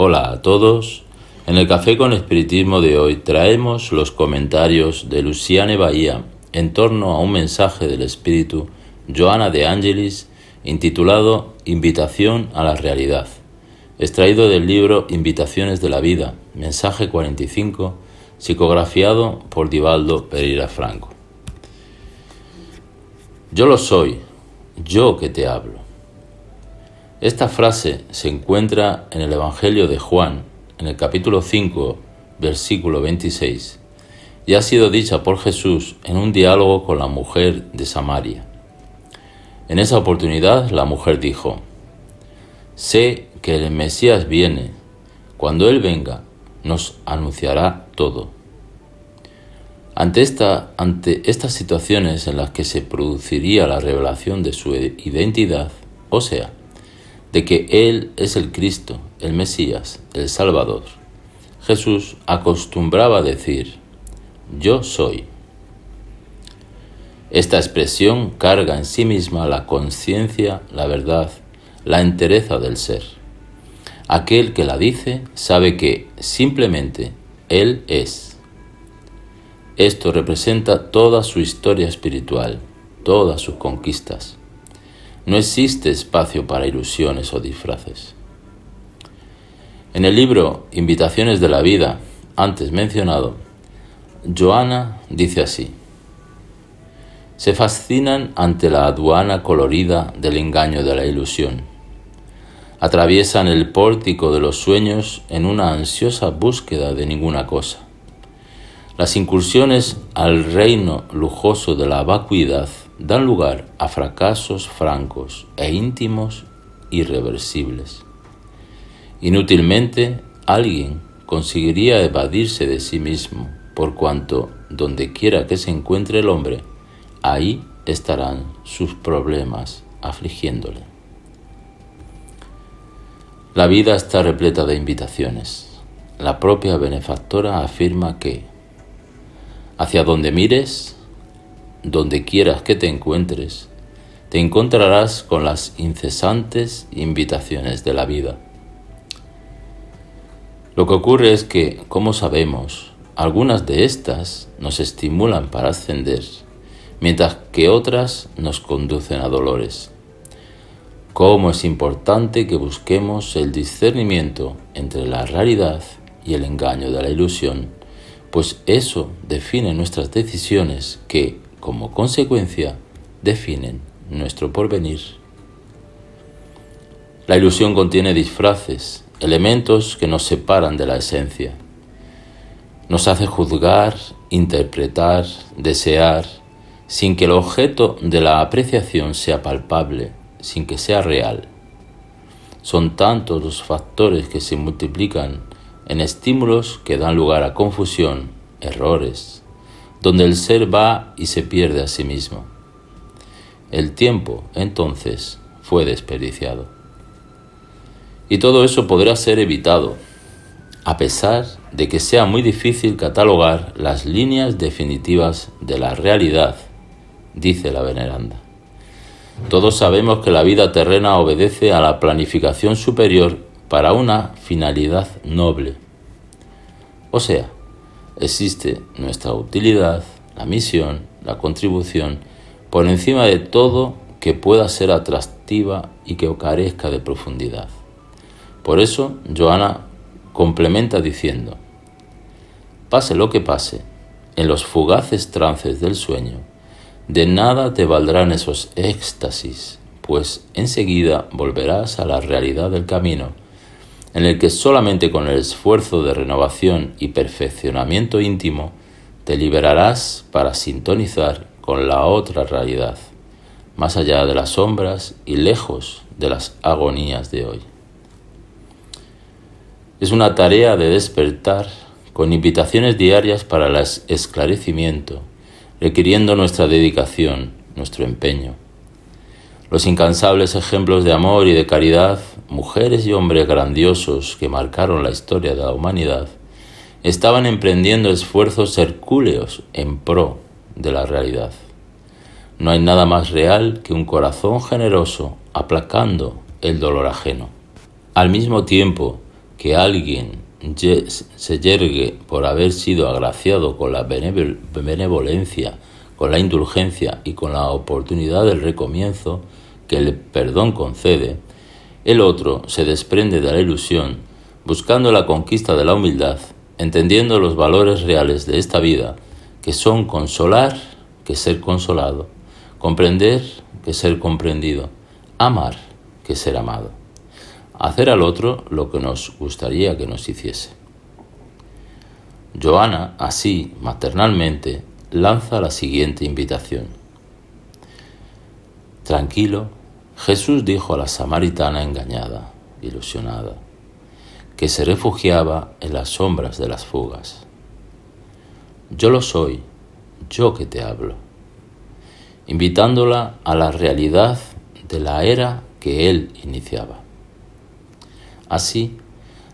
Hola a todos. En el Café con Espiritismo de hoy traemos los comentarios de Luciane Bahía en torno a un mensaje del Espíritu Joana de Angelis intitulado Invitación a la Realidad, extraído del libro Invitaciones de la Vida, mensaje 45, psicografiado por Divaldo Pereira Franco. Yo lo soy, yo que te hablo. Esta frase se encuentra en el Evangelio de Juan, en el capítulo 5, versículo 26, y ha sido dicha por Jesús en un diálogo con la mujer de Samaria. En esa oportunidad la mujer dijo, Sé que el Mesías viene, cuando Él venga, nos anunciará todo. Ante, ante estas situaciones en las que se produciría la revelación de su identidad, o sea, de que Él es el Cristo, el Mesías, el Salvador, Jesús acostumbraba decir, yo soy. Esta expresión carga en sí misma la conciencia, la verdad, la entereza del ser. Aquel que la dice sabe que simplemente Él es. Esto representa toda su historia espiritual, todas sus conquistas. No existe espacio para ilusiones o disfraces. En el libro Invitaciones de la Vida, antes mencionado, Joana dice así, se fascinan ante la aduana colorida del engaño de la ilusión. Atraviesan el pórtico de los sueños en una ansiosa búsqueda de ninguna cosa. Las incursiones al reino lujoso de la vacuidad dan lugar a fracasos francos e íntimos irreversibles. Inútilmente alguien conseguiría evadirse de sí mismo, por cuanto donde quiera que se encuentre el hombre, ahí estarán sus problemas afligiéndole. La vida está repleta de invitaciones. La propia benefactora afirma que hacia donde mires, donde quieras que te encuentres, te encontrarás con las incesantes invitaciones de la vida. Lo que ocurre es que, como sabemos, algunas de estas nos estimulan para ascender, mientras que otras nos conducen a dolores. Cómo es importante que busquemos el discernimiento entre la realidad y el engaño de la ilusión, pues eso define nuestras decisiones que, como consecuencia, definen nuestro porvenir. La ilusión contiene disfraces, elementos que nos separan de la esencia. Nos hace juzgar, interpretar, desear, sin que el objeto de la apreciación sea palpable, sin que sea real. Son tantos los factores que se multiplican en estímulos que dan lugar a confusión, errores, donde el ser va y se pierde a sí mismo. El tiempo, entonces, fue desperdiciado. Y todo eso podrá ser evitado, a pesar de que sea muy difícil catalogar las líneas definitivas de la realidad, dice la veneranda. Todos sabemos que la vida terrena obedece a la planificación superior para una finalidad noble. O sea, existe nuestra utilidad, la misión, la contribución, por encima de todo que pueda ser atractiva y que carezca de profundidad. Por eso, Joana complementa diciendo, pase lo que pase, en los fugaces trances del sueño, de nada te valdrán esos éxtasis, pues enseguida volverás a la realidad del camino en el que solamente con el esfuerzo de renovación y perfeccionamiento íntimo te liberarás para sintonizar con la otra realidad, más allá de las sombras y lejos de las agonías de hoy. Es una tarea de despertar con invitaciones diarias para el esclarecimiento, requiriendo nuestra dedicación, nuestro empeño. Los incansables ejemplos de amor y de caridad mujeres y hombres grandiosos que marcaron la historia de la humanidad, estaban emprendiendo esfuerzos hercúleos en pro de la realidad. No hay nada más real que un corazón generoso aplacando el dolor ajeno. Al mismo tiempo, que alguien se yergue por haber sido agraciado con la benevolencia, con la indulgencia y con la oportunidad del recomienzo que el perdón concede, el otro se desprende de la ilusión, buscando la conquista de la humildad, entendiendo los valores reales de esta vida, que son consolar que ser consolado, comprender que ser comprendido, amar que ser amado hacer al otro lo que nos gustaría que nos hiciese. Joana, así, maternalmente, lanza la siguiente invitación. Tranquilo, Jesús dijo a la samaritana engañada, ilusionada, que se refugiaba en las sombras de las fugas. Yo lo soy, yo que te hablo, invitándola a la realidad de la era que él iniciaba. Así,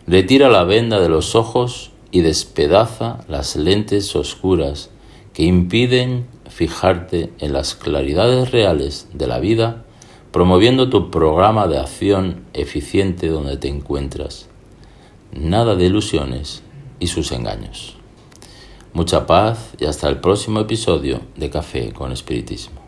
retira la venda de los ojos y despedaza las lentes oscuras que impiden fijarte en las claridades reales de la vida, promoviendo tu programa de acción eficiente donde te encuentras. Nada de ilusiones y sus engaños. Mucha paz y hasta el próximo episodio de Café con Espiritismo.